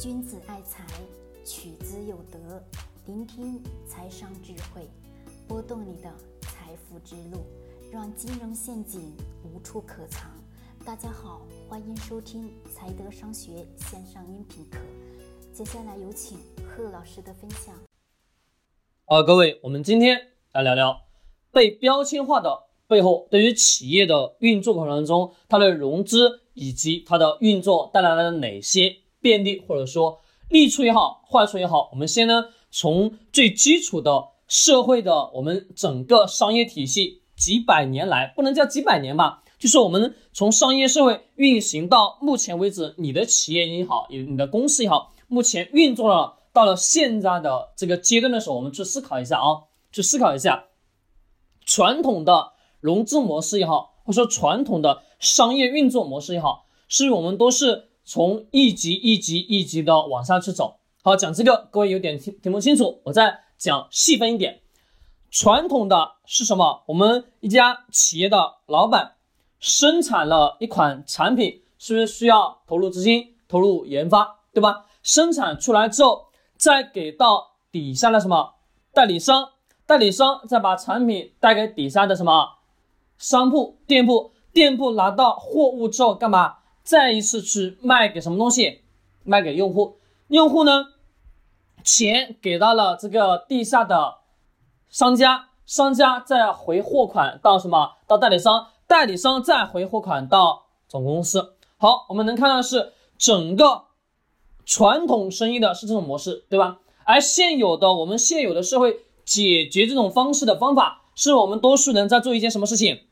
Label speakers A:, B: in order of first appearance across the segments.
A: 君子爱财，取之有德。聆听财商智慧，拨动你的财富之路，让金融陷阱无处可藏。大家好，欢迎收听财德商学线上音频课。接下来有请贺老师的分享。
B: 啊，各位，我们今天来聊聊被标签化的背后，对于企业的运作过程中，它的融资以及它的运作带来了哪些便利，或者说利处也好，坏处也好，我们先呢从最基础的社会的我们整个商业体系几百年来，不能叫几百年吧，就是我们从商业社会运行到目前为止，你的企业也好，你的公司也好，目前运作了到了现在的这个阶段的时候，我们去思考一下啊，去思考一下传统的融资模式也好，或者说传统的商业运作模式也好，是我们都是从一级一级一级的往下去走？好，讲这个各位有点听听不清楚，我再讲细分一点。传统的是什么？我们一家企业的老板生产了一款产品，是不是需要投入资金、投入研发，对吧？生产出来之后，再给到底下的什么代理商，代理商再把产品带给底下的什么商铺、店铺，店铺拿到货物之后干嘛？再一次去卖给什么东西？卖给用户，用户呢？钱给到了这个地下的商家，商家再回货款到什么？到代理商，代理商再回货款到总公司。好，我们能看到是整个传统生意的是这种模式，对吧？而现有的我们现有的社会解决这种方式的方法，是我们多数人在做一件什么事情？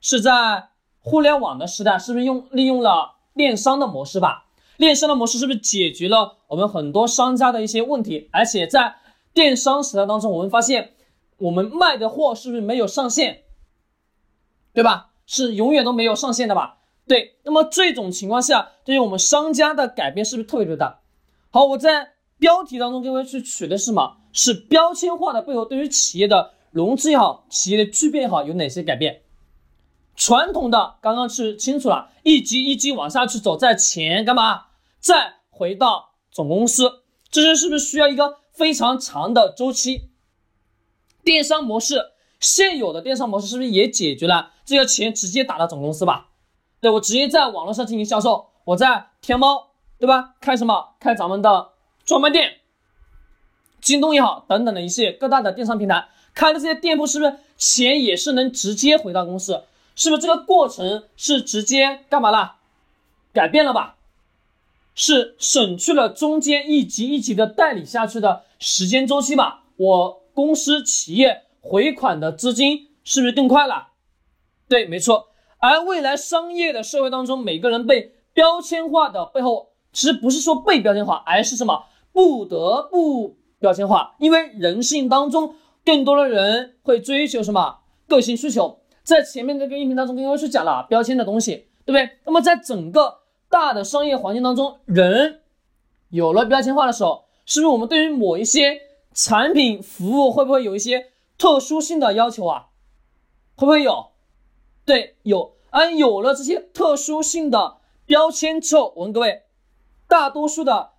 B: 是在互联网的时代，是不是用利用了电商的模式吧？电商的模式是不是解决了我们很多商家的一些问题？而且在电商时代当中，我们发现我们卖的货是不是没有上限？对吧？是永远都没有上限的吧？对。那么这种情况下，对于我们商家的改变是不是特别特别大？好，我在标题当中各位去取的是什么？是标签化的背后对于企业的融资也好，企业的巨变也好，有哪些改变？传统的刚刚是清楚了，一级一级往下去走，在钱干嘛？再回到总公司，这些是不是需要一个非常长的周期？电商模式现有的电商模式是不是也解决了这个钱直接打到总公司吧？对我直接在网络上进行销售，我在天猫对吧？开什么？开咱们的专卖店，京东也好，等等的一些各大的电商平台开的这些店铺，是不是钱也是能直接回到公司？是不是这个过程是直接干嘛了？改变了吧？是省去了中间一级一级的代理下去的时间周期吧？我公司企业回款的资金是不是更快了？对，没错。而未来商业的社会当中，每个人被标签化的背后，其实不是说被标签化，而是什么？不得不标签化，因为人性当中更多的人会追求什么？个性需求。在前面这个音频当中，跟各位去讲了标签的东西，对不对？那么在整个大的商业环境当中，人有了标签化的时候，是不是我们对于某一些产品服务会不会有一些特殊性的要求啊？会不会有？对，有。而有了这些特殊性的标签之后，我问各位，大多数的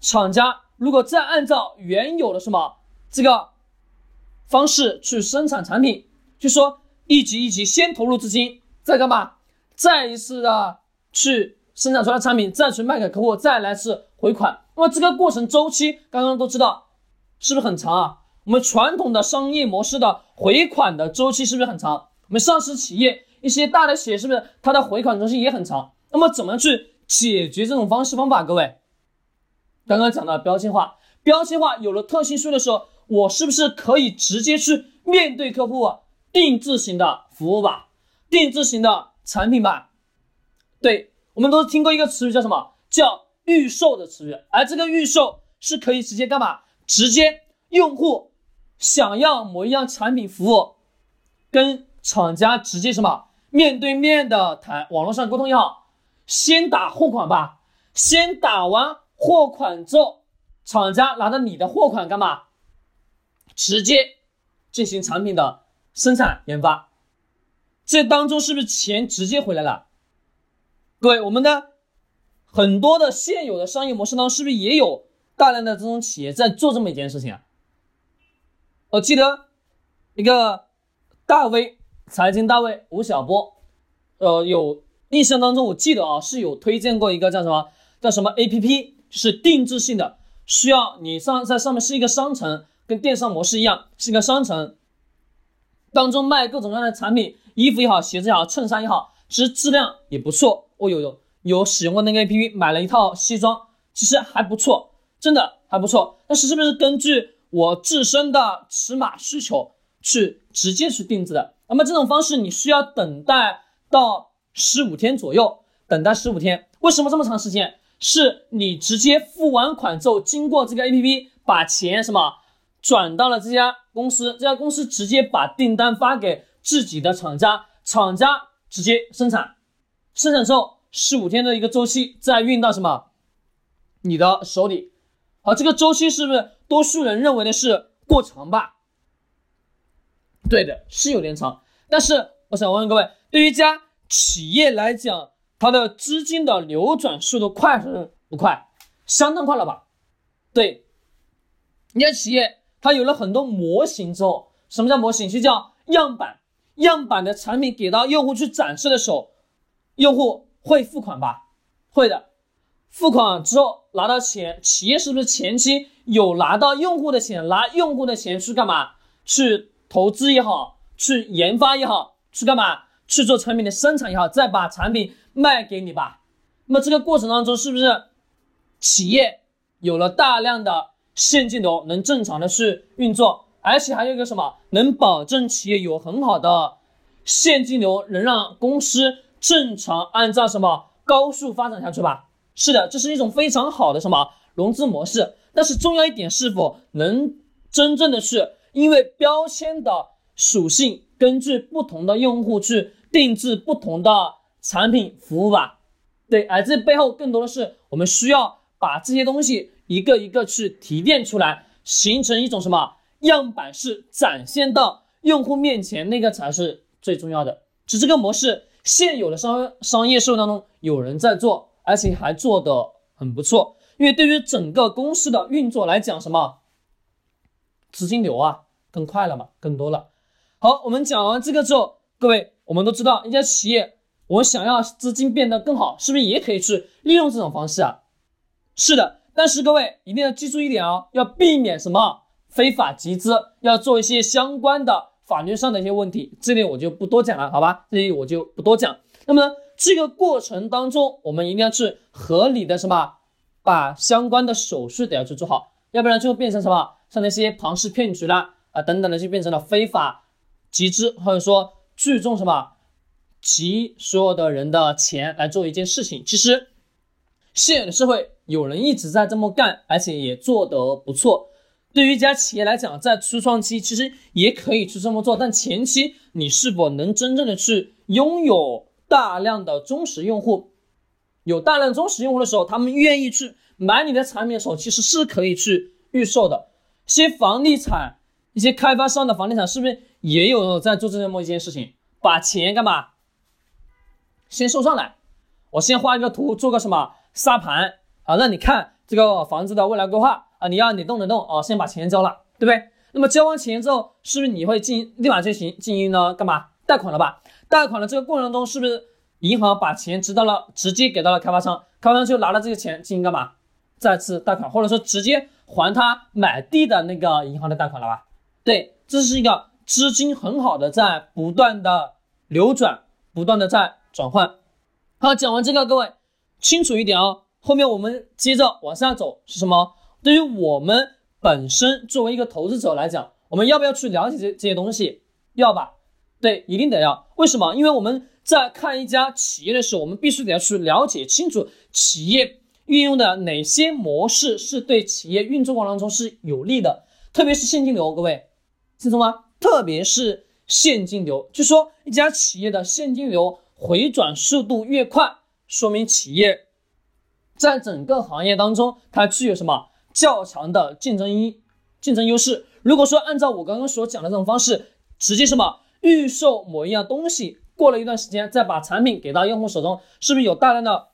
B: 厂家如果再按照原有的什么这个方式去生产产品，就说。一级一级先投入资金，再干嘛？再一次的去生产出来产品，再去卖给客户，再来次回款。那么这个过程周期，刚刚都知道是不是很长啊？我们传统的商业模式的回款的周期是不是很长？我们上市企业一些大的企业是不是它的回款周期也很长？那么怎么去解决这种方式方法？各位，刚刚讲到标签化，标签化有了特性数的时候，我是不是可以直接去面对客户？定制型的服务吧，定制型的产品吧，对我们都听过一个词语叫什么？叫预售的词语。而这个预售是可以直接干嘛？直接用户想要某一样产品服务，跟厂家直接什么面对面的谈，网络上沟通也好，先打货款吧，先打完货款之后，厂家拿着你的货款干嘛？直接进行产品的。生产研发，这当中是不是钱直接回来了？各位，我们的很多的现有的商业模式当中，是不是也有大量的这种企业在做这么一件事情啊？我记得一个大 V 财经大 V 吴晓波，呃，有印象当中，我记得啊是有推荐过一个叫什么叫什么 APP，是定制性的，需要你上在上面是一个商城，跟电商模式一样，是一个商城当中卖各种各样的产品，衣服也好，鞋子也好，衬衫也好，其实质量也不错。我有有有使用过那个 APP，买了一套西装，其实还不错，真的还不错。但是是不是根据我自身的尺码需求去直接去定制的？那么这种方式你需要等待到十五天左右，等待十五天。为什么这么长时间？是你直接付完款之后，经过这个 APP 把钱什么转到了这家公司，这家公司直接把订单发给自己的厂家，厂家直接生产，生产之后十五天的一个周期再运到什么你的手里。好，这个周期是不是多数人认为的是过长吧？对的，是有点长。但是我想问问各位，对于一家企业来讲，它的资金的流转速度快还是不快？相当快了吧？对，一家企业它有了很多模型之后，什么叫模型？就叫样板。样板的产品给到用户去展示的时候，用户会付款吧？会的。付款之后拿到钱，企业是不是前期有拿到用户的钱？拿用户的钱去干嘛？去投资也好，去研发也好，去干嘛？去做产品的生产也好，再把产品卖给你吧。那么这个过程当中，是不是企业有了大量的现金流，能正常的去运作，而且还有一个什么，能保证企业有很好的现金流，能让公司正常按照什么高速发展下去吧？是的，这是一种非常好的什么融资模式。但是重要一点，是否能真正的是因为标签的属性，根据不同的用户去。定制不同的产品服务吧，对，而这背后更多的是我们需要把这些东西一个一个去提炼出来，形成一种什么样板式展现到用户面前，那个才是最重要的。就这个模式，现有的商商业社会当中有人在做，而且还做得很不错。因为对于整个公司的运作来讲，什么资金流啊更快了嘛，更多了。好，我们讲完这个之后，各位。我们都知道，一家企业，我想要资金变得更好，是不是也可以去利用这种方式啊？是的，但是各位一定要记住一点哦，要避免什么非法集资，要做一些相关的法律上的一些问题，这里我就不多讲了，好吧？这里我就不多讲。那么这个过程当中，我们一定要去合理的什么，把相关的手续得要去做好，要不然就会变成什么，像那些庞氏骗局啦啊等等的，就变成了非法集资，或者说。聚众什么集所有的人的钱来做一件事情，其实现有的社会有人一直在这么干，而且也做得不错。对于一家企业来讲，在初创期其实也可以去这么做，但前期你是否能真正的去拥有大量的忠实用户？有大量忠实用户的时候，他们愿意去买你的产品的时候，其实是可以去预售的。一些房地产，一些开发商的房地产是不是？也有在做这么一件事情，把钱干嘛？先收上来，我先画一个图，做个什么沙盘啊，让你看这个房子的未来规划啊，你要你动得动啊，先把钱交了，对不对？那么交完钱之后，是不是你会进立马进行进行呢？干嘛？贷款了吧？贷款的这个过程中，是不是银行把钱直到了直接给到了开发商，开发商就拿了这个钱进行干嘛？再次贷款，或者说直接还他买地的那个银行的贷款了吧？对，这是一个。资金很好的在不断的流转，不断的在转换。好，讲完这个，各位清楚一点哦。后面我们接着往下走是什么？对于我们本身作为一个投资者来讲，我们要不要去了解这这些东西？要吧？对，一定得要。为什么？因为我们在看一家企业的时候，我们必须得要去了解清楚企业运用的哪些模式是对企业运作过程当中是有利的，特别是现金流，各位清楚吗？特别是现金流，就说一家企业的现金流回转速度越快，说明企业在整个行业当中它具有什么较强的竞争优竞争优势。如果说按照我刚刚所讲的这种方式，直接什么预售某一样东西，过了一段时间再把产品给到用户手中，是不是有大量的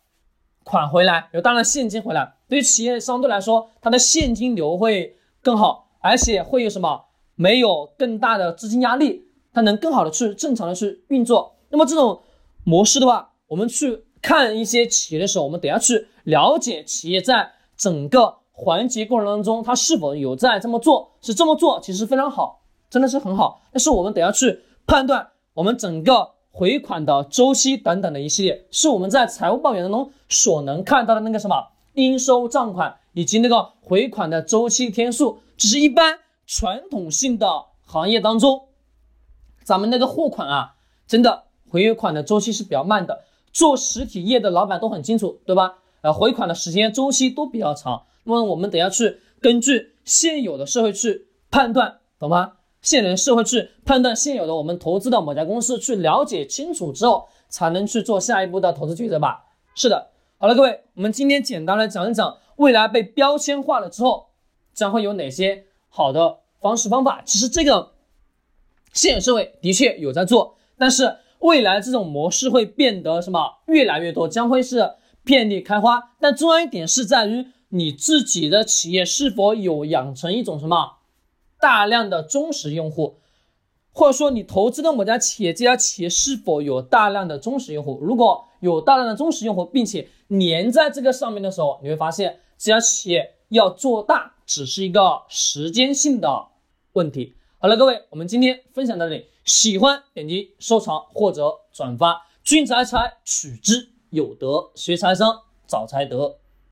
B: 款回来，有大量现金回来，对于企业相对来说，它的现金流会更好，而且会有什么？没有更大的资金压力，它能更好的去正常的去运作。那么这种模式的话，我们去看一些企业的时候，我们等下去了解企业在整个环节过程当中，它是否有在这么做，是这么做其实非常好，真的是很好。但是我们得要去判断我们整个。回款的周期等等的一系列，是我们在财务报表当中所能看到的那个什么应收账款以及那个回款的周期天数，只是一般传统性的行业当中，咱们那个货款啊，真的回款的周期是比较慢的。做实体业的老板都很清楚，对吧？呃，回款的时间周期都比较长。那么我们得要去根据现有的社会去判断，懂吗？现人社会去判断现有的我们投资的某家公司，去了解清楚之后，才能去做下一步的投资抉择吧。是的，好了，各位，我们今天简单来讲一讲未来被标签化了之后，将会有哪些好的方式方法。其实这个现有社会的确有在做，但是未来这种模式会变得什么越来越多，将会是遍地开花。但重要一点是在于你自己的企业是否有养成一种什么。大量的忠实用户，或者说你投资的某家企业，这家企业是否有大量的忠实用户？如果有大量的忠实用户，并且粘在这个上面的时候，你会发现这家企业要做大只是一个时间性的问题。好了，各位，我们今天分享到这里，喜欢点击收藏或者转发。君子爱财取之有德，学财商找财德。